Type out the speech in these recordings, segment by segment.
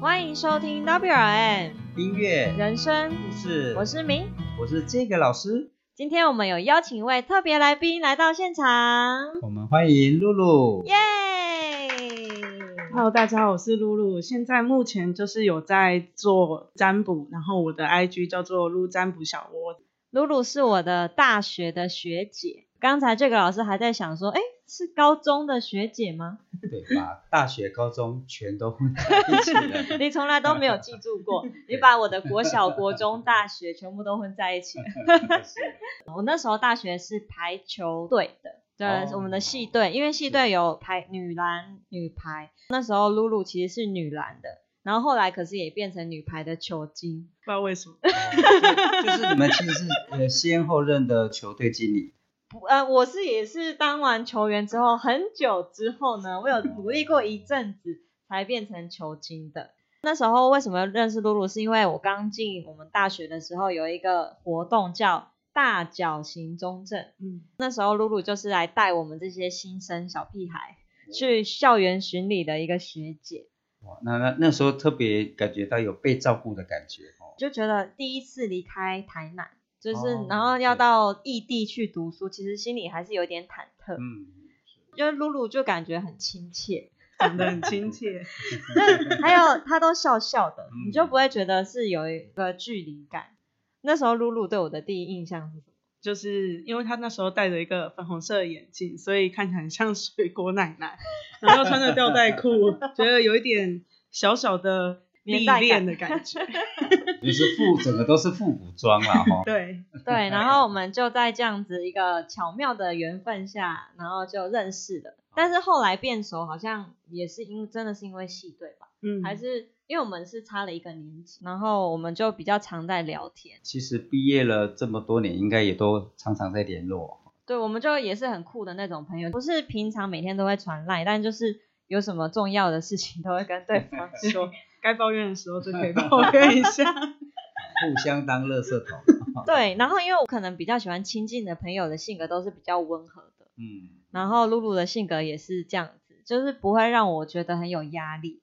欢迎收听 WRN 音乐人生，故事，我是明。我是这个老师，今天我们有邀请一位特别来宾来到现场，我们欢迎露露。耶！Hello，大家好，我是露露。现在目前就是有在做占卜，然后我的 IG 叫做露占卜小窝。露露是我的大学的学姐，刚才这个老师还在想说，哎，是高中的学姐吗？对，把 大学、高中全都混在一起了。你从来都没有记住过，你把我的国小、国中、大学全部都混在一起。我那时候大学是排球队的，对，哦我们的系队，因为系队有排女篮、女排。那时候露露其实是女篮的，然后后来可是也变成女排的球精。不知道为什么，哦就就是你们其实是呃先后任的球队经理，不呃，我是也是当完球员之后，很久之后呢，我有努力过一阵子，才变成球精的。那时候为什么认识露露，是因为我刚进我们大学的时候，有一个活动叫大脚型中正，嗯，那时候露露就是来带我们这些新生小屁孩去校园巡礼的一个学姐，哇，那那那时候特别感觉到有被照顾的感觉哦。就觉得第一次离开台南，就是、哦然后要到异地去读书，其实心里还是有点忐忑。嗯，就是露露就感觉很亲切，长得很亲切。就是还有她都笑笑的，嗯你就不会觉得是有一个距离感。那时候露露对我的第一印象是什么？就是因为她那时候戴着一个粉红色的眼镜，所以看起来很像水果奶奶，然后穿着吊带裤，觉得有一点小小的历练的感觉。你是复整个都是复古装啦哈。对，对，然后我们就在这样子一个巧妙的缘分下，然后就认识了。但是后来变熟，好像也是因真的是因为戏对吧，嗯，还是因为我们是差了一个年级，然后我们就比较常在聊天。其实毕业了这么多年，应该也都常常在联络。对，我们就也是很酷的那种朋友，不是平常每天都会传赖，但就是有什么重要的事情都会跟对方说。该抱怨的时候就可以抱怨一下。互相当垃圾桶。对，然后因为我可能比较喜欢亲近的朋友的性格都是比较温和的，嗯，然后露露的性格也是这样子，就是不会让我觉得很有压力。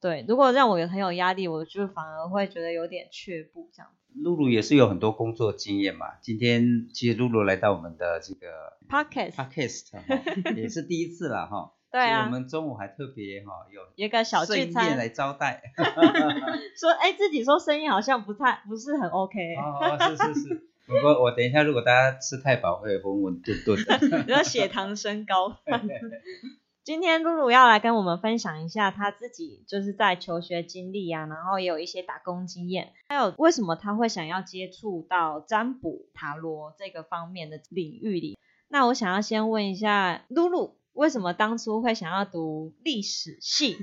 对，如果让我有很有压力，我就反而会觉得有点却步这样子。露露也是有很多工作经验嘛。今天其实露露来到我们的这个 Podcast，podcast，也是第一次了哈。对啊我，们中午还特别哈有有一个小聚餐，来招待。说哎自己说生意好像不太不是很 OK，哦，是是是。不过我等一下，如果大家吃太饱，会浑浑沌沌的。然后 血糖升高。今天露露要来跟我们分享一下她自己就是在求学经历啊，然后也有一些打工经验，还有为什么她会想要接触到占卜、塔罗这个方面的领域里。那我想要先问一下露露，为什么当初会想要读历史系？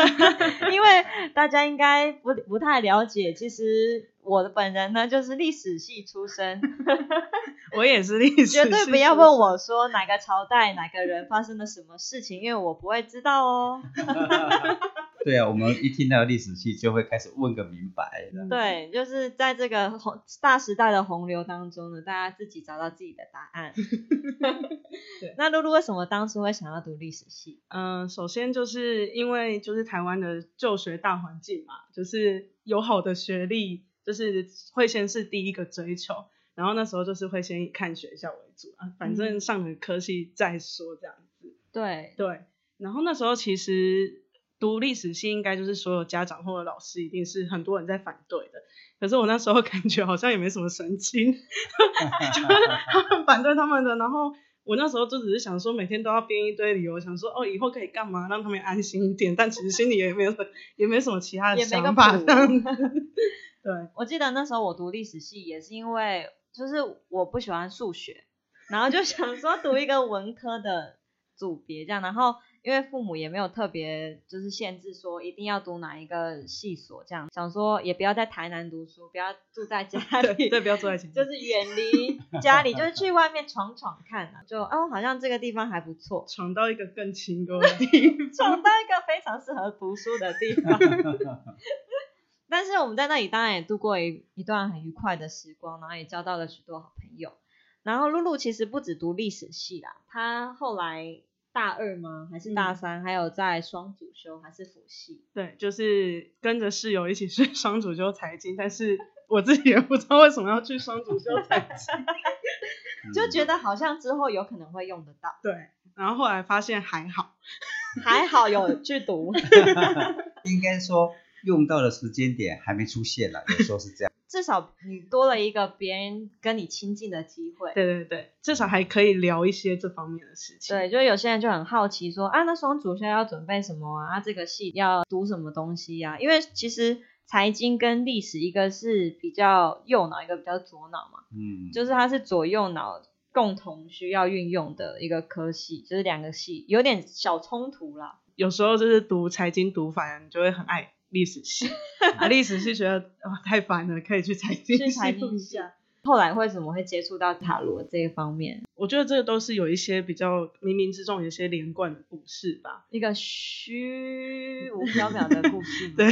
因为大家应该不不太了解，其实我的本人呢就是历史系出身。我也是历史系绝对不要问我说哪个朝代哪个人发生了什么事情，因为我不会知道哦。对啊，我们一听到历史系就会开始问个明白了。对，就是在这个洪大时代的洪流当中呢，大家自己找到自己的答案。对那露露为什么当初会想要读历史系？嗯，首先就是因为就是台湾的就学大环境嘛，就是有好的学历，就是会先是第一个追求，然后那时候就是会先以看学校为主啊，反正上了科系再说这样子。对，对，然后那时候其实读历史系应该就是所有家长或者老师一定是很多人在反对的，可是我那时候 感觉好像也没什么神经，就是他们反对他们的，然后我那时候就只是想说每天都要编一堆理由，想说哦以后可以干嘛，让他们安心一点，但其实心里也没有什也没什么其他的想法。对，我记得那时候我读历史系也是因为就是我不喜欢数学，然后就想说读一个文科的组别这样，然后因为父母也没有特别就是限制说一定要读哪一个系所这样，想说也不要在台南读书，不要住在家 里，对对，不要住在前面。就是远离家里，就是去外面闯闯看啊，就哦好像这个地方还不错，闯到一个更清幽的地方。闯到一个非常适合读书的地方。但是我们在那里当然也度过一一段很愉快的时光，然后也交到了许多好朋友。然后露露其实不止读历史系啦，她后来大二吗？还是大三？还有在双主修还是辅系？对，就是跟着室友一起去 双主修财经，但是我自己也不知道为什么要去双主修财经，就觉得好像之后有可能会用得到。对，然后后来发现还好，还好有去读。应该说用到的时间点还没出现啦，有时候是这样。至少你多了一个别人跟你亲近的机会。对对对，至少还可以聊一些这方面的事情。对，就是有些人就很好奇说啊，那双主修要准备什么啊？这个系要读什么东西呀？因为其实财经跟历史一个是比较右脑，一个比较左脑嘛。嗯，就是它是左右脑共同需要运用的一个科系，就是两个系有点小冲突啦。有时候就是读财经读反，你就会很爱。历史系 啊，历史系觉得哇太烦了，可以去财经系一下。后来为什么会接触到塔罗这一方面？我觉得这个都是有一些比较冥冥之中有一些连贯的故事吧，一个虚无缥缈的故事。对，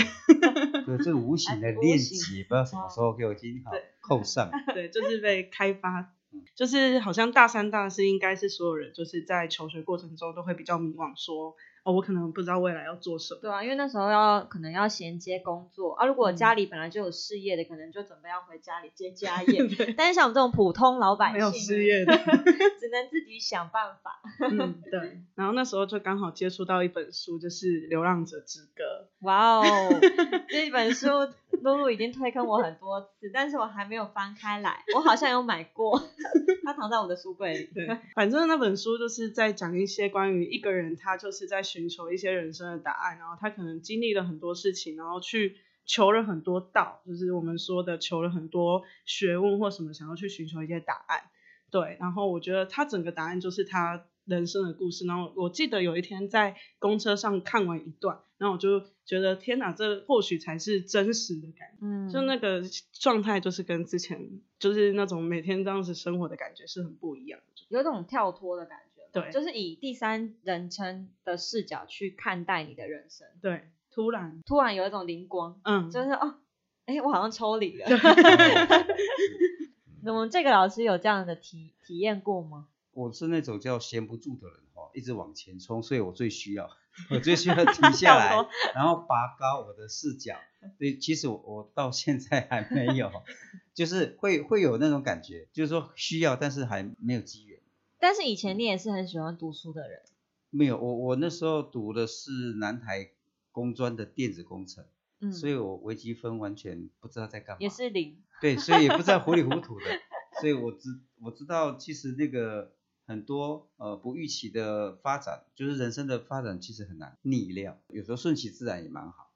对，这个无形的 链接，不知道什么时候给我经好扣上。对，就是被开发，就是好像大三、大四应该是所有人就是在求学过程中都会比较迷惘，说。哦，我可能不知道未来要做什么。对啊，因为那时候要可能要衔接工作啊，如果家里本来就有事业的，可能就准备要回家里接家 业。但是像我们这种普通老百姓，没有事业的，只能自己想办法。嗯，对。然后那时候就刚好接触到一本书，就是《流浪者之歌》。哇哦，这本书 露露已经推坑我很多次，但是我还没有翻开来。我好像有买过，它藏在我的书柜里。对，反正那本书就是在讲一些关于一个人，他就是在。寻求一些人生的答案，然后他可能经历了很多事情，然后去求了很多道，就是我们说的求了很多学问或什么，想要去寻求一些答案。对，然后我觉得他整个答案就是他人生的故事。然后我记得有一天在公车上看完一段，然后我就觉得天哪，这或许才是真实的感觉。嗯，就那个状态就是跟之前就是那种每天这样子生活的感觉是很不一样的，有种跳脱的感觉。对，就是以第三人称的视角去看待你的人生。对，突然突然有一种灵光，嗯，就是哦，哎，我好像抽离了。那么这个老师有这样的体体验过吗？我是那种叫闲不住的人哈，一直往前冲，所以我最需要，我最需要停下来，然后拔高我的视角。对，其实我我到现在还没有，就是会会有那种感觉，就是说需要，但是还没有机缘。但是以前你也是很喜欢读书的人，没有我我那时候读的是南台工专的电子工程，嗯，所以我微积分完全不知道在干嘛，也是零，对，所以也不知道糊里糊涂的，所以我知我知道其实那个很多呃不预期的发展，就是人生的发展其实很难逆料，有时候顺其自然也蛮好。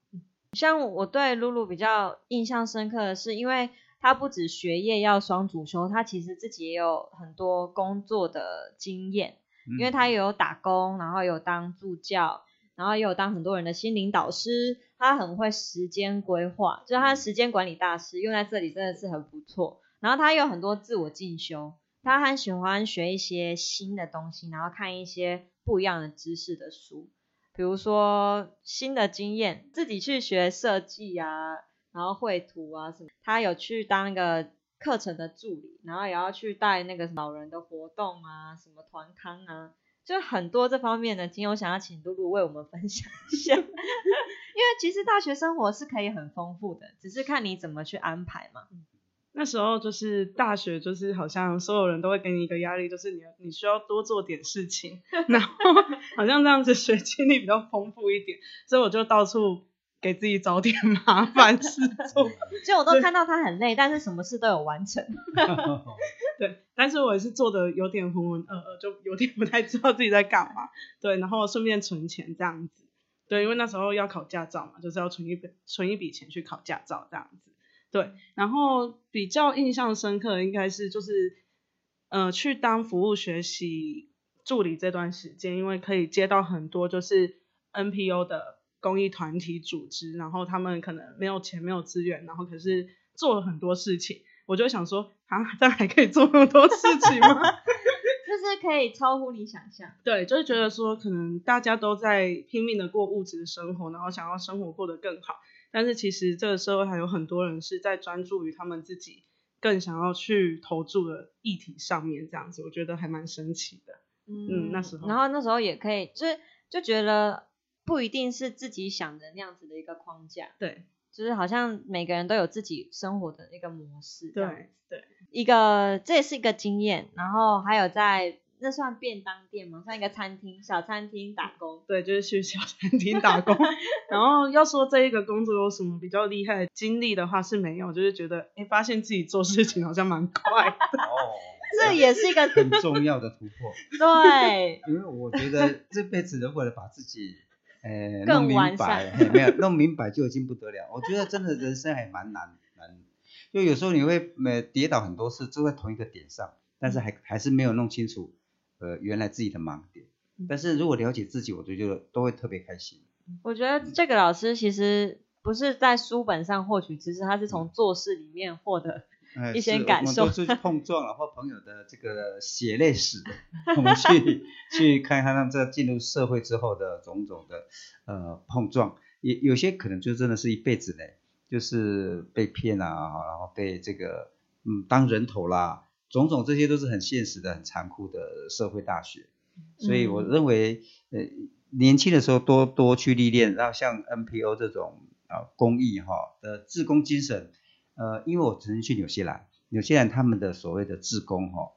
像我对露露比较印象深刻的是，因为。她不止学业要双主修，她其实自己也有很多工作的经验，因为他有打工，然后有当助教，然后也有当很多人的心灵导师，她很会时间规划，就是她时间管理大师，用在这里真的是很不错。然后他有很多自我进修，他很喜欢学一些新的东西，然后看一些不一样的知识的书，比如说新的经验，自己去学设计啊。然后绘图啊什么，他有去当那个课程的助理，然后也要去带那个老人的活动啊，什么团康啊，就很多这方面的经验，我想要请露露为我们分享一下。因为其实大学生活是可以很丰富的，只是看你怎么去安排嘛。那时候就是大学，就是好像所有人都会给你一个压力，就是你你需要多做点事情，然后好像这样子学经历比较丰富一点，所以我就到处。给自己找点麻烦事做，就我都看到他很累，但是什么事都有完成。对，但是我也是做的有点浑浑噩噩，就有点不太知道自己在干嘛。对，然后顺便存钱这样子。对，因为那时候要考驾照嘛，就是要存一笔存一笔钱去考驾照这样子。对，然后比较印象深刻的应该是就是呃去当服务学习助理这段时间，因为可以接到很多就是 NPO 的。公益团体组织，然后他们可能没有钱、没有资源，然后可是做了很多事情。我就想说，啊，这样还可以做那么多事情吗？就是可以超乎你想象。对，就是觉得说，可能大家都在拼命的过物质生活，然后想要生活过得更好。但是其实这个社会还有很多人是在专注于他们自己更想要去投注的议题上面，这样子，我觉得还蛮神奇的。嗯那时候。然后那时候也可以，就是就觉得不一定是自己想的那样子的一个框架，对。就是好像每个人都有自己生活的一个模式，对对，一个这也是一个经验，然后还有在那算便当店吗？算一个餐厅小餐厅打工。对，就是去小餐厅打工。然后要说这一个工作有什么比较厉害的经历的话是没有，就是觉得哎，发现自己做事情好像蛮快的。哦，这也是一个很重要的突破。对，因为我觉得这辈子如果把自己呃更弄明白，没有弄明白就已经不得了。我觉得真的人生还蛮难难，就有时候你会呃跌倒很多次，都在同一个点上，但是还还是没有弄清楚呃原来自己的盲点。但是如果了解自己，我就觉得都会特别开心。我觉得这个老师其实不是在书本上获取知识，他是从做事里面获得。呃一些是我们感受都出去碰撞了，或朋友的这个血泪史，我们去 去看看他们在进入社会之后的种种的呃碰撞，也有些可能就真的是一辈子呢，就是被骗啊，然后被这个嗯当人头啦，种种这些都是很现实的、很残酷的社会大学，所以我嗯认为呃年轻的时候多多去历练，然后像 NPO 这种啊公益哈的志工精神。呃，因为我曾经去纽西兰，纽西兰他们的所谓的志工哈、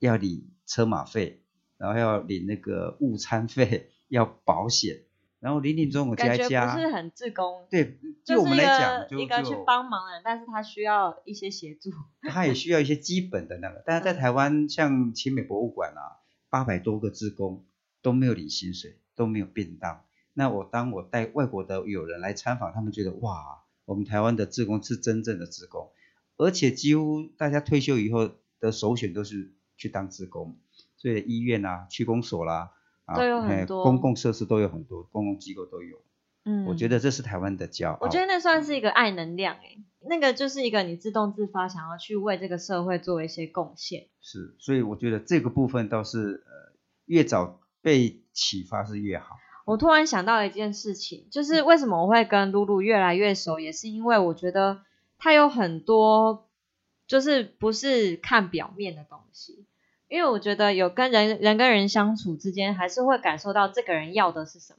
要领车马费，然后要领那个午餐费，要保险，然后零零总总加一加，不是很自工，对，就我们来讲就个一个去就帮忙的人，但是他需要一些协助。他也需要一些基本的那个，但是在嗯台湾像奇美博物馆啊，八百多个志工都没有领薪水，都没有便当。那我当我带外国的友人来参访，他们觉得哇，我们台湾的志工是真正的志工，而且几乎大家退休以后的首选都是去当志工，所以医院啊、区公所啦、啊，都有很哎多公共设施都有很多，公共机构都有。嗯，我觉得这是台湾的骄傲。我觉得那算是一个爱能量诶、那个就是一个你自动自发想要去为这个社会做一些贡献。是，所以我觉得这个部分倒是呃越早被启发是越好。我突然想到一件事情，就是为什么我会跟露露越来越熟，也是因为我觉得她有很多就是不是看表面的东西，因为我觉得有跟人人跟人相处之间，还是会感受到这个人要的是什么。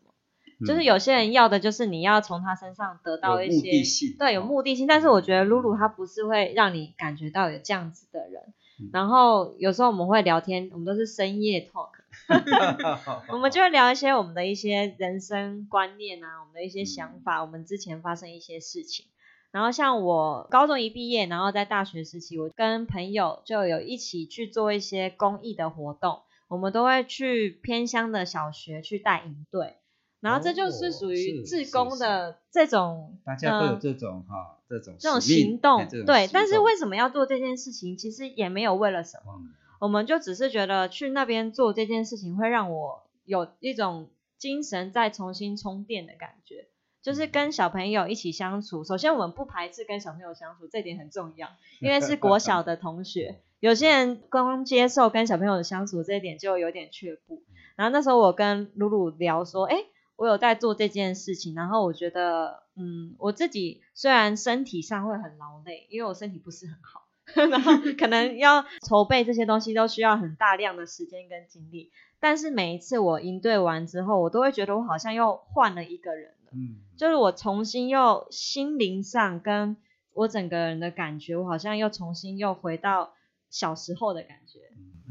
就是嗯有些人要的就是你要从他身上得到一些对有哦目的性，但是我觉得露露她不是会让你感觉到有这样子的人。嗯然后有时候我们会聊天，我们都是深夜 talk，我们就会聊一些我们的一些人生观念啊，我们的一些想法，我们之前发生一些事情。然后像我高中一毕业，然后在大学时期，我跟朋友就有一起去做一些公益的活动，我们都会去偏乡的小学去带营队，然后这就是哦属于是志工的这种，大家都有呃这种哈、这种这种行动对。但是为什么要做这件事情？其实也没有为了什么，嗯我们就只是觉得去那边做这件事情会让我有一种精神再重新充电的感觉，就是嗯跟小朋友一起相处。首先，我们不排斥跟小朋友相处，这点很重要，因为是国小的同学。有些人光接受跟小朋友的相处这一点就有点却步。然后那时候我跟露露聊说，哎，我有在做这件事情，然后我觉得，嗯，我自己虽然身体上会很劳累，因为我身体不是很好。然后可能要 筹备这些东西都需要很大量的时间跟精力，但是每一次我应对完之后，我都会觉得我好像又换了一个人了，嗯，就是我重新又心灵上跟我整个人的感觉，我好像又重新又回到小时候的感觉。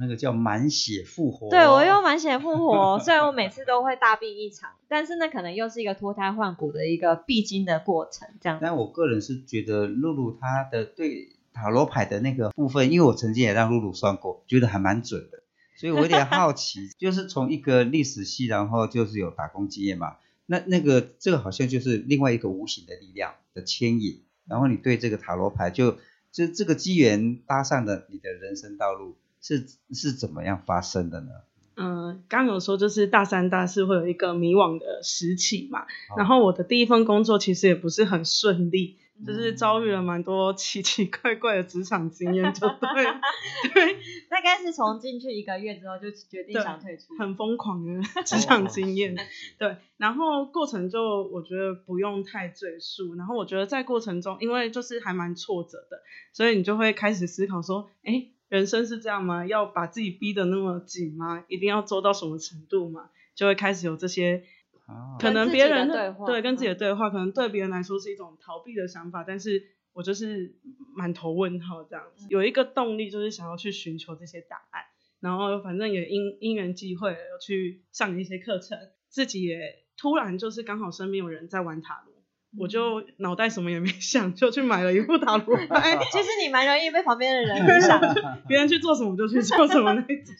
那个叫满血复活。对我又满血复活，虽然我每次都会大病一场，但是那可能又是一个脱胎换骨的一个必经的过程，这样。但我个人是觉得露露她的对塔罗牌的那个部分，因为我曾经也让露露算过，觉得还蛮准的，所以我有点好奇，就是从一个历史系，然后就是有打工经验嘛，那那个这个好像就是另外一个无形的力量的牵引，然后你对这个塔罗牌就这这个机缘搭上的你的人生道路，是是怎么样发生的呢？嗯，刚刚有说就是大三、大四会有一个迷惘的时期嘛，好然后我的第一份工作其实也不是很顺利，嗯就是遭遇了蛮多奇奇怪怪的职场经验，就对，对，大概是从进去一个月之后就决定想退出，很疯狂的职场经验。对，然后过程就我觉得不用太赘述，然后我觉得在过程中，因为就是还蛮挫折的，所以你就会开始思考说，哎，人生是这样吗？要把自己逼得那么紧吗？一定要做到什么程度吗？就会开始有这些啊可能别人对话对跟自己的嗯。对话，可能对别人来说是一种逃避的想法，但是我就是满头问号这样子，有一个动力就是想要去寻求这些答案，然后反正也因因缘际会有去上一些课程，自己也突然就是刚好身边有人在玩塔罗，我就脑袋什么也没想，就去买了一副塔罗牌，其实你蛮容易被旁边的人影响，别人去做什么我就去做什么那一种，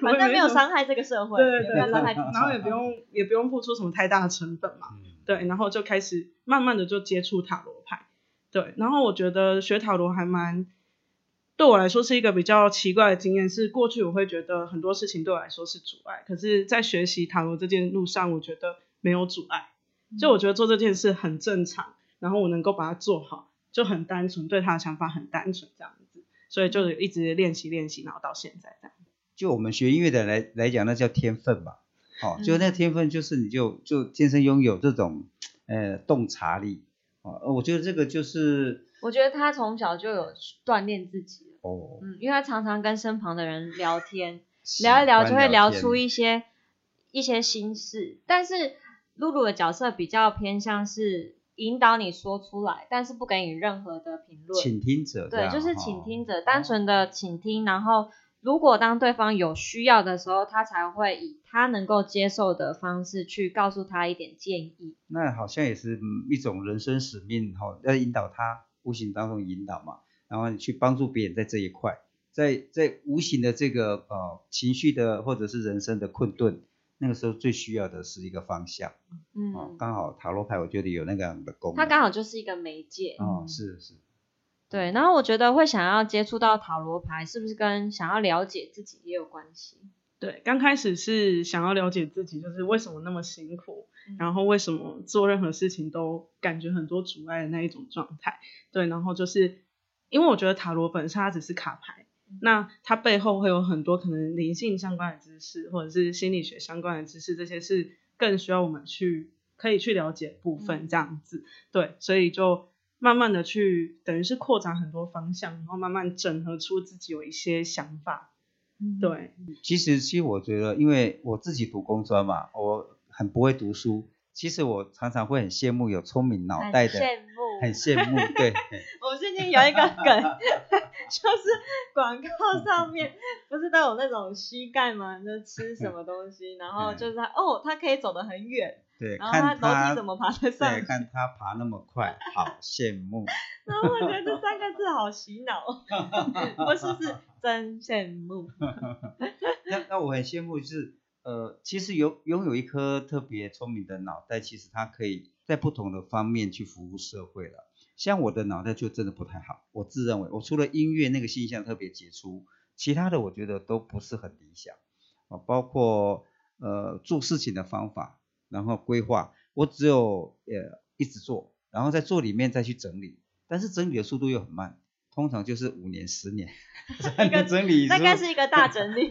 反正没有伤害这个社会，对对对，没有伤害然后也不用也不用付出什么太大的成本嘛，嗯。对，然后就开始慢慢的就接触塔罗牌，对，然后我觉得学塔罗还蛮对我来说是一个比较奇怪的经验，是过去我会觉得很多事情对我来说是阻碍，可是，在学习塔罗这件路上，我觉得没有阻碍，就我觉得做这件事很正常，然后我能够把它做好，就很单纯，对他的想法很单纯这样子，所以就一直练习练习，然后到现在这样。就我们学音乐的来来讲，那叫天分吧。哦，嗯就那天分就是你就就天生拥有这种呃洞察力。哦，呃我觉得这个就是我觉得他从小就有锻炼自己，哦，嗯，因为他常常跟身旁的人聊天，聊一聊就会聊出一些一些心事，但是露露的角色比较偏向是引导你说出来，但是不给你任何的评论，倾听者这对，就是哦倾听者，单纯的倾听，然后如果当对方有需要的时候，他才会以他能够接受的方式去告诉他一点建议。那好像也是嗯一种人生使命哈、哦，要引导他，无形当中引导嘛，然后你去帮助别人在这一块，在在无形的这个呃情绪的或者是人生的困顿，那个时候最需要的是一个方向哦，嗯，刚好塔罗牌我觉得有那个样的功能，他刚好就是一个媒介。哦是是，对，然后我觉得会想要接触到塔罗牌，是不是跟想要了解自己也有关系？对，刚开始是想要了解自己，就是为什么那么辛苦，嗯然后为什么做任何事情都感觉很多阻碍的那一种状态。对，然后就是因为我觉得塔罗本身它只是卡牌，嗯那它背后会有很多可能灵性相关的知识，或者是心理学相关的知识，这些是更需要我们去可以去了解部分，嗯。这样子。对，所以就慢慢的去等于是扩展很多方向，然后慢慢整合出自己有一些想法。嗯，对，其实其实我觉得，因为我自己读工专嘛，我很不会读书，其实我常常会很羡慕有聪明脑袋的，羡慕，很羡慕，对。我最近有一个梗，就是广告上面不是都有那种膝盖吗？就是吃什么东西，然后就是他哦，他可以走得很远，对，然后他看他楼梯怎么爬得上对，看他爬那么快，好羡慕。然后我觉得这三个字好洗脑，不是是 真羡慕。那那我很羡慕，就是呃，其实有拥有一颗特别聪明的脑袋，其实它可以在不同的方面去服务社会了。像我的脑袋就真的不太好，我自认为我除了音乐那个现象特别杰出，其他的我觉得都不是很理想啊，包括呃做事情的方法，然后规划，我只有呃一直做，然后在做里面再去整理，但是整理的速度又很慢，通常就是五年十年 才能整理出。大概是一个大整理，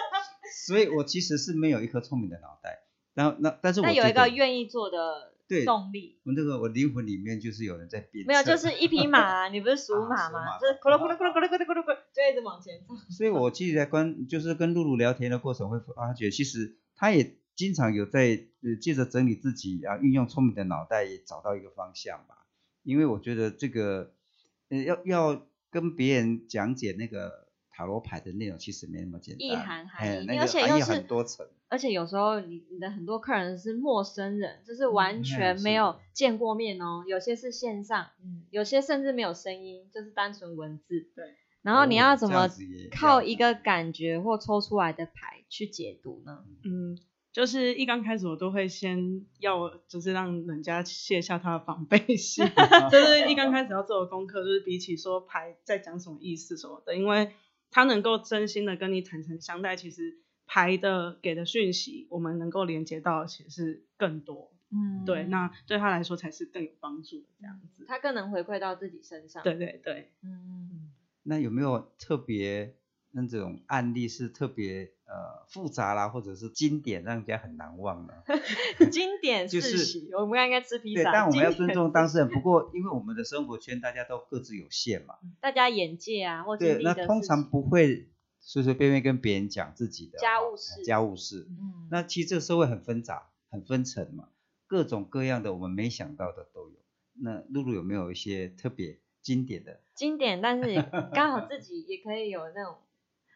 所以我其实是没有一颗聪明的脑袋，然后那但是我但有一个愿意做的对动力。我那个我灵魂里面就是有人在鞭策，没有，就是一匹马啊，你不是 属啊马吗？就是咕噜咕噜咕噜咕噜咕噜咕噜咕噜，就一直往前走。所以我其实在关就是跟露露聊天的过程会发觉，其实他也经常有在呃借着整理自己啊，运用聪明的脑袋也找到一个方向吧。因为我觉得这个呃要要跟别人讲解那个塔罗牌的内容，其实没那么简单，意涵含义哎那个而且又是很多层。而且有时候你你的很多客人是陌生人，就是完嗯全是没有见过面哦，有些是线上，嗯，有些甚至没有声音，就是单纯文字。对。然后你要怎么靠一个感觉或抽出来的牌去解读呢？嗯，就是一刚开始我都会先要，就是让人家卸下他的防备心，就是一刚开始要做的功课，就是比起说牌在讲什么意思什么的，因为他能够真心的跟你坦诚相待，其实牌的给的讯息，我们能够连接到的其实是更多，嗯。对，那对他来说才是更有帮助的这样子。他更能回馈到自己身上。对，对对，嗯，那有没有特别那种案例是特别呃复杂啦，或者是经典，让人家很难忘的。经典 就是我们应该吃披对，萨。但我们要尊重当事人。不过，因为我们的生活圈大家都各自有限嘛，大家眼界啊，或者对，那通常不会随随便便跟别人讲自己的哦家务事家务事。嗯，那其实这个社会很纷杂、很分层嘛，各种各样的我们没想到的都有。那露露有没有一些特别经典的？经典，但是刚好自己也可以有那种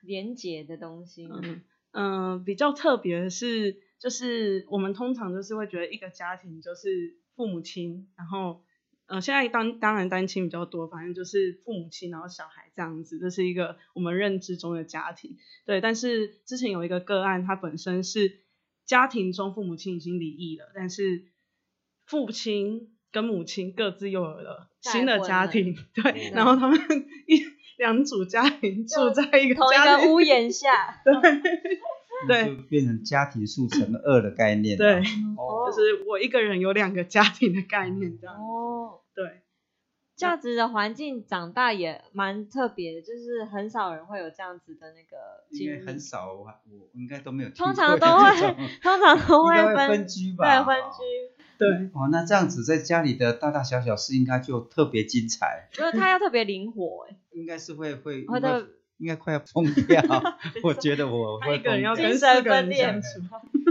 连结的东西。嗯嗯，比较特别的是，就是我们通常就是会觉得一个家庭就是父母亲，然后呃现在当当然单亲比较多，反正就是父母亲然后小孩这样子，这是一个我们认知中的家庭。对，但是之前有一个个案，他本身是家庭中父母亲已经离异了，但是父亲跟母亲各自又有了新的家庭，对，嗯然后他们 一两组家庭住在一个同一，个屋檐下，对就变成家庭数乘二的概念。对，哦，就是我一个人有两个家庭的概念这样。哦，对，这样子的环境长大也蛮特别的，就是很少人会有这样子的那个应该经历。很少，我我应该都没有通常都会，通常都会分分居吧？对，分哦。居，对，哦，那这样子在家里的大大小小事应该就特别精彩，就是他要特别灵活，哎，应该是会会会的应该快要疯掉。我觉得我会他一个人要疯掉跟四精神个人分裂相处。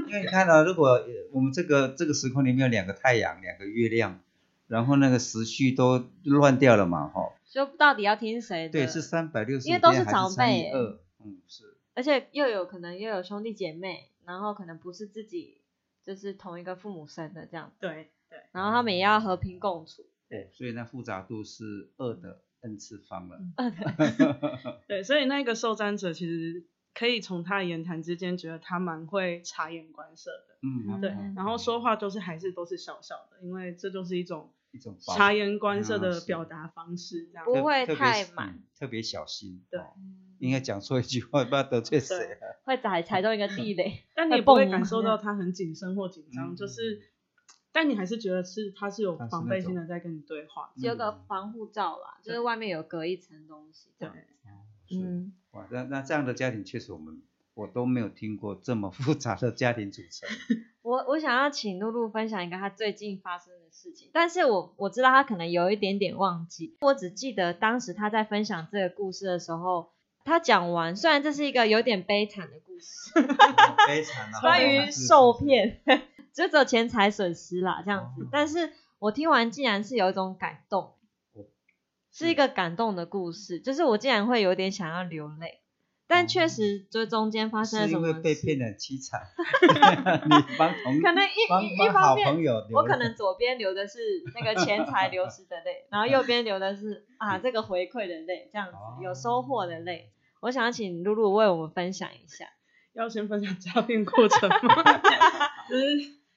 因为你看到、如果呃我们这个这个时空里面有两个太阳，两个月亮，然后那个时序都乱掉了嘛，哈、就到底要听谁的？对，是三百六十因为都是长辈二，嗯，是，而且又有可能又有兄弟姐妹，然后可能不是自己就是同一个父母生的这样，对对，然后他们也要和平共处。对，所以那复杂度是二的 n 次方了。对，所以那个受占者其实可以从他的言谈之间觉得他蛮会察言观色的。嗯，对嗯，然后说话都是还是都是小小的，因为这就是一种一种察言观色的表达方式，这样。不会太满嗯特别小心。对哦应该讲错一句话，不知道得罪谁了。会踩踩中一个地雷，但你也不会感受到他很谨慎或紧张，嗯就是，但你还是觉得是他是有防备心的在跟你对话。有个防护罩啦，就是外面有隔一层东西这对样。，嗯，哇，那那这样的家庭确实我们我都没有听过这么复杂的家庭组成。我我想要请露露分享一个她最近发生的事情，但是我我知道她可能有一点点忘记，我只记得当时她在分享这个故事的时候，她讲完，虽然这是一个有点悲惨的故事，悲惨啊，关于受，骗，就只有钱财损失啦这样子。哦，但是我听完竟然是有一种感动哦，是一个感动的故事，就是我竟然会有点想要流泪。但确实，就中间发生了什么被骗得很凄惨，你帮同可能一帮一一方面我可能左边流的是那个钱财流失的泪，然后右边流的是啊这个回馈的泪，这样子有收获的泪。我想要请露露为我们分享一下。要先分享诈骗过程吗？就是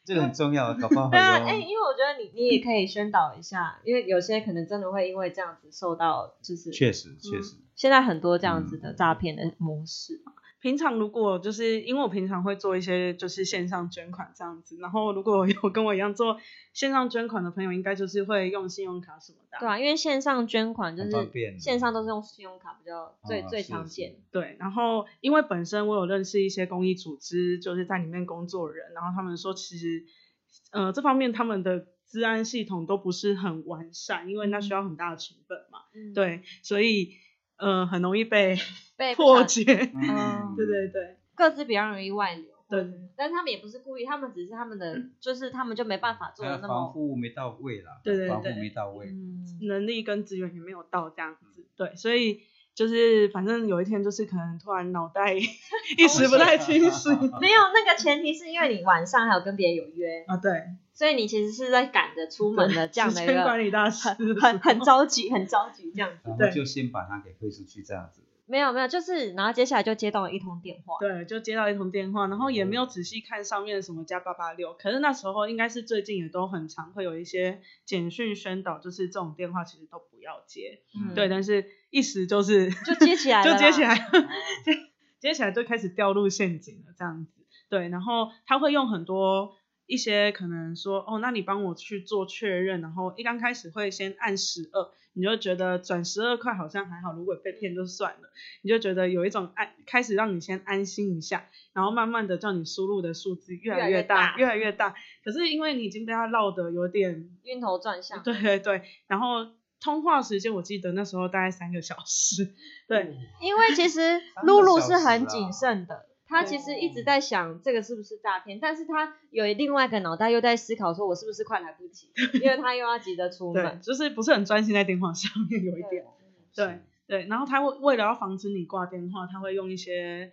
这个很重要，搞不好对啊，有哎、因为我觉得你你也可以宣导一下，因为有些可能真的会因为这样子受到，就是确实确实，现在很多这样子嗯的诈骗的模式嘛。平常如果就是因为我平常会做一些就是线上捐款这样子，然后如果有跟我一样做线上捐款的朋友，应该就是会用信用卡什么的啊。对啊，因为线上捐款就是线上都是用信用卡比较最、最常见。对，然后因为本身我有认识一些公益组织，就是在里面工作的人，然后他们说其实，呃，这方面他们的治安系统都不是很完善，因为那需要很大的成本嘛，嗯，对，所以呃很容易被 被 破解，嗯。对对对。各自比较容易外流。对，但他们也不是故意，他们只是他们的，就是他们就没办法做的那么，护没到位啦，对对对防护对没到位，嗯，能力跟资源也没有到这样子，对，所以就是反正有一天就是可能突然脑袋一时不太清醒。没有那个前提是因为你晚上还有跟别人有约，啊，对，所以你其实是在赶着出门的这样的一时间管理大师。很很很着急，很着急这样子。对然后就先把它给推出去这样子。没有没有，就是然后接下来就接到了一通电话，对，就接到一通电话，然后也没有仔细看上面什么加八八六，可是那时候应该是最近也都很常会有一些简讯宣导，就是这种电话其实都不要接，嗯。对，但是一时就是就接起来了，就接起来了，接 接起来就开始掉入陷阱了这样子，对，然后他会用很多一些可能说，哦，那你帮我去做确认，然后一刚开始会先按十二，你就觉得转十二块好像还好，如果被骗就算了，你就觉得有一种安，开始让你先安心一下，然后慢慢的叫你输入的数字越来越大，越来越大。可是因为你已经被他绕的有点晕头转向，对对对，然后通话时间我记得那时候大概三个小时，对，因为其实 露露是很谨慎的。他其实一直在想这个是不是诈骗，但是他有另外一个脑袋又在思考说，我是不是快来不及，因为他又要急着出门，就是不是很专心在电话上面有一点，对对，然后他为为了要防止你挂电话，他会用一些，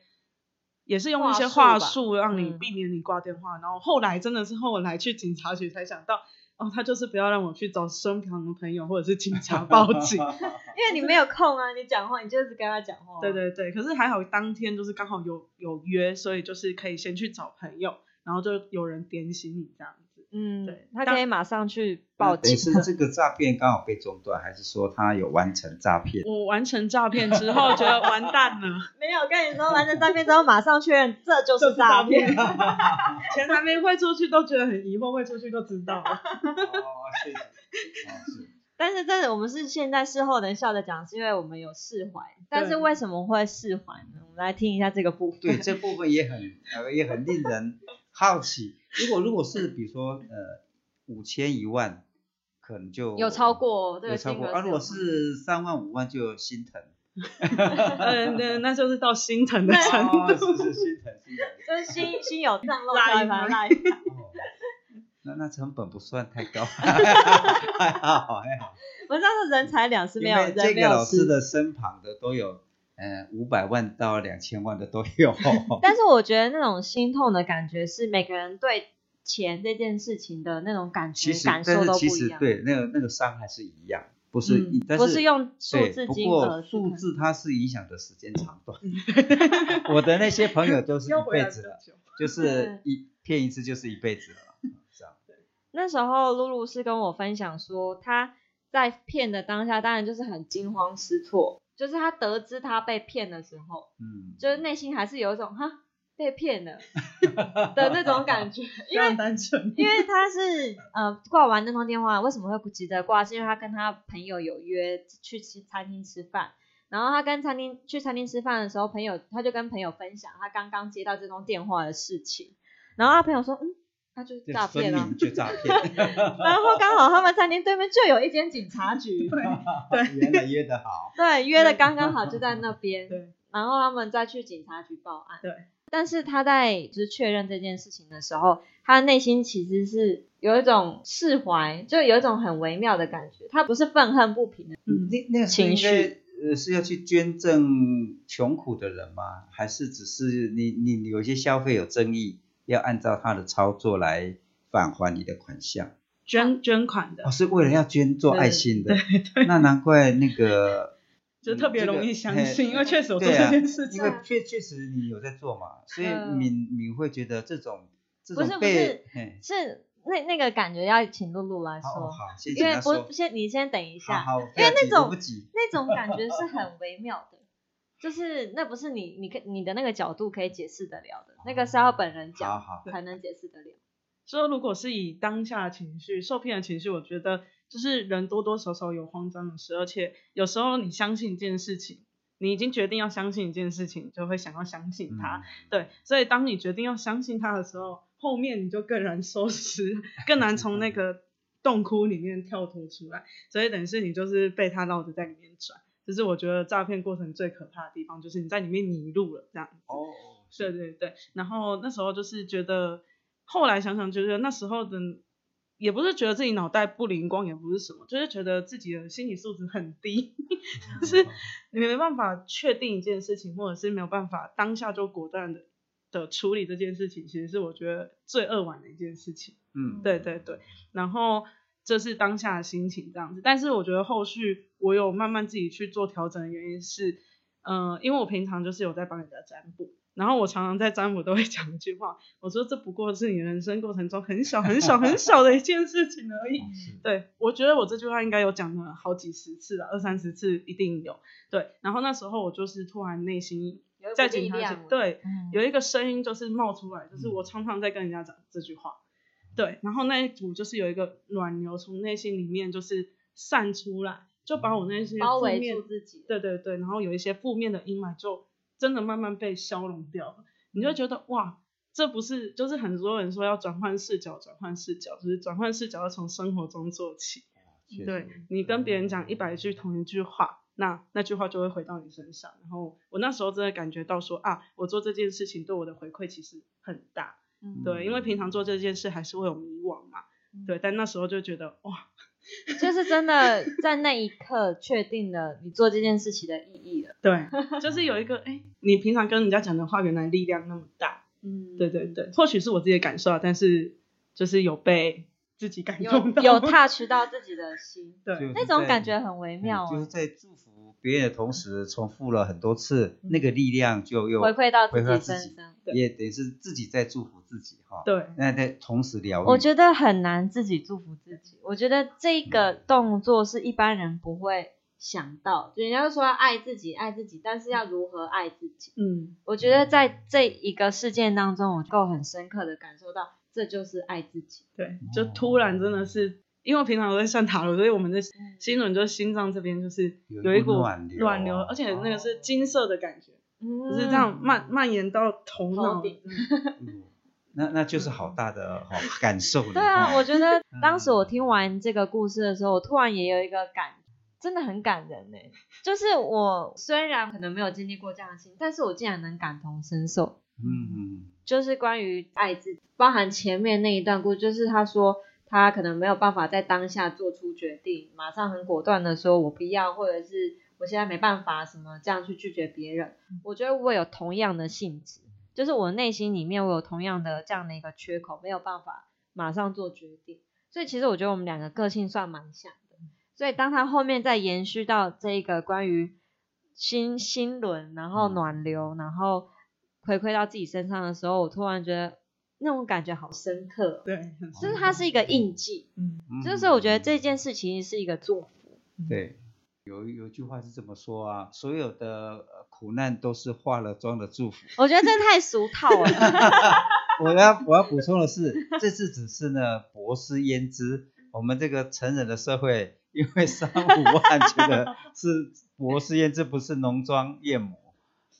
也是用一些话术让你避免你挂电话，然后后来真的是后来去警察局才想到。哦，他就是不要让我去找身旁的朋友或者是警察报警 因为你没有空啊，你讲话你就是跟他讲话。对对对，可是还好当天就是刚好有有约，所以就是可以先去找朋友，然后就有人点醒你这样。嗯，对，他可以马上去报警。是这个诈骗刚好被中断，还是说他有完成诈骗？我完成诈骗之后觉得完蛋了。没有跟你说完成诈骗之后马上确认这就是诈骗，钱还没汇出去都觉得很疑惑，汇出去都知道了。哦，谢谢。但是这我们是现在事后能笑着讲，是因为我们有释怀。但是为什么会释怀呢？我们来听一下这个部分。对，这部分也很呃也很令人好奇。如果如果是比如说呃五千一万，可能就有超过，有超过啊。如果是三万五万就心疼，嗯，那那就是到心疼的程度，是是心疼心疼，就是心心有脏漏拉一把拉一把。那那成本不算太高，还好还好。我知道是人财两失，没有人这个老师的身旁的都有。嗯，五百万到两千万的都有。但是我觉得那种心痛的感觉是每个人对钱这件事情的那种感觉感受都不一样。对，那个那个伤还是一样，不是，不是用数字金额。数字它是影响的时间长短。我的那些朋友都是一辈子了，就是一骗一次就是一辈子了，这样。那时候露露是跟我分享说，他在骗的当下，当然就是很惊慌失措。就是他得知他被骗的时候，嗯，就是内心还是有一种哈被骗了 的那种感觉，因为单纯，因为他是呃挂完那通电话，为什么会不急着挂？是因为他跟他朋友有约去吃餐厅吃饭，然后他跟餐厅去餐厅吃饭的时候，朋友他就跟朋友分享他刚刚接到这通电话的事情，然后他朋友说嗯。他就是诈骗啊！就诈骗。然后刚好他们餐厅对面就有一间警察局，对，原来约的好。对，约的刚刚好就在那边。对。然后他们再去警察局报案。对。但是他在就是确认这件事情的时候，他内心其实是有一种释怀，就有一种很微妙的感觉。他不是愤恨不平的那那情绪，呃，是要去捐赠穷苦的人吗？还是只是你你有些消费有争议？要按照他的操作来返还你的款项，捐捐款的，哦，是为了要捐做爱心的，对 对，那难怪那个 就特别容易相信，因为确实我做这件事。情，因为确确实你有在做嘛，所以敏敏会觉得这种这种被是那那个感觉要请露露来说，好，因为不先你先等一下，好，因为那种那种感觉是很微妙的。就是那不是你，你可你的那个角度可以解释得了的，那个是要本人讲才能解释得了。说如果是以当下的情绪，受骗的情绪，我觉得就是人多多少少有慌张的事，而且有时候你相信一件事情，你已经决定要相信一件事情，就会想要相信它。对，所以当你决定要相信它的时候，后面你就更难收拾，更难从那个洞窟里面跳脱出来，所以等于是你就是被他绕着在里面转。就是我觉得诈骗过程最可怕的地方，就是你在里面迷路了这样子。哦，对对对。然后那时候就是觉得，后来想想，觉得那时候的也不是觉得自己脑袋不灵光，也不是什么，就是觉得自己的心理素质很低，就是你没办法确定一件事情，或者是没有办法当下就果断的的处理这件事情，其实是我觉得最扼腕的一件事情。嗯，对对对。然后。这是当下的心情这样子，但是我觉得后续我有慢慢自己去做调整的原因是，嗯，因为我平常就是有在帮人家占卜，然后我常常在占卜都会讲一句话，我说这不过是你人生过程中很小很小很小的一件事情而已。对，我觉得我这句话应该有讲了好几十次了，二三十次一定有。对，然后那时候我就是突然内心在警察局，对，有一个声音就是冒出来，就是我常常在跟人家讲这句话。对，然后那一组就是有一个暖流从内心里面就是散出来，就把我那些包围负面住自己。对对对，然后有一些负面的阴霾就真的慢慢被消融掉了，你就觉得哇，这不是就是很多人说要转换视角，转换视角，就是转换视角要从生活中做起。对你跟别人讲一百句同一句话，那那句话就会回到你身上。然后我那时候真的感觉到说啊，我做这件事情对我的回馈其实很大。嗯对，因为平常做这件事还是会有迷惘嘛。对，但那时候就觉得哇，就 是真的在那一刻确定了你做这件事情的意义了。对，就是有一个哎，你平常跟人家讲的话，原来力量那么大。嗯，对对对，或许是我自己的感受啊，但是就是有被自己感有动到。有 touch 到自己的心，对那种感觉很微嗯妙就是哦。在祝福别人的同时，重复了很多次，那个力量就又回馈到自己身上，对也等于是自己在祝福自己哈。对那在同时疗愈，我觉得很难自己祝福自己。我觉得这个动作是一般人不会想到，人家说要爱自己，爱自己，但是要如何爱自己？嗯，我觉得在这一个事件当中，我够很深刻的感受到，这就是爱自己。对，就突然真的是，因为我平常都在算塔罗，所以我们的心轮就是心脏这边就是有一股股暖流暖流，而且那个是金色的感觉，嗯就是这样蔓蔓延到头脑头顶嗯那那就是好大的好感受了。对啊，我觉得当时我听完这个故事的时候，我突然也有一个感，真的很感人呢。就是我虽然可能没有经历过这样的事情，但是我竟然能感同身受。嗯嗯就是关于爱自己，包含前面那一段故事，就是他说他可能没有办法在当下做出决定，马上很果断的说我不要，或者是我现在没办法什么这样去拒绝别人。我觉得我有同样的性质，就是我内心里面我有同样的这样的一个缺口，没有办法马上做决定。所以其实我觉得我们两个个性算蛮像的。所以当他后面再延续到这一个关于心心轮，然后嗯暖流，然后回馈到自己身上的时候，我突然觉得那种感觉好深刻哦，对，很就是它是一个印记，嗯嗯就是我觉得这件事情是一个祝福。对，有有一句话是这么说啊，所有的呃苦难都是化了妆的祝福。我觉得这太俗套了，我要我要补充的是，这次只是呢博施胭脂，我们这个成人的社会，因为三五万觉得是博施胭脂，不是浓妆艳抹。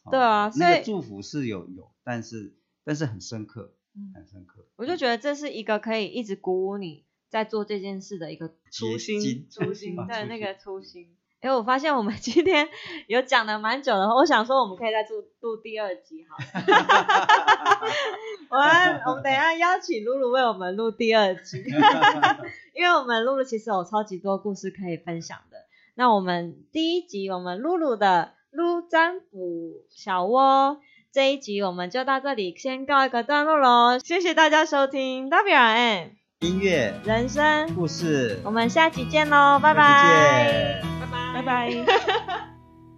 哦对啊所以那个祝福是有有，但是但是很深刻，嗯很深刻。我就觉得这是一个可以一直鼓舞你在做这件事的一个初心初心啊对那个初心初心。哎，我发现我们 今天有讲的蛮久的，我想说我们可以再录录第二集好了。我们我们等一下邀请露露为我们录第二集，因为我们露露其实有超级多故事可以分享的。那我们第一集我们露露的撸占卜小窝这一集我们就到这里先告一个段落喽，谢谢大家收听 W R N 音乐人生，故事，我们下期见喽，拜拜。下期见。拜拜。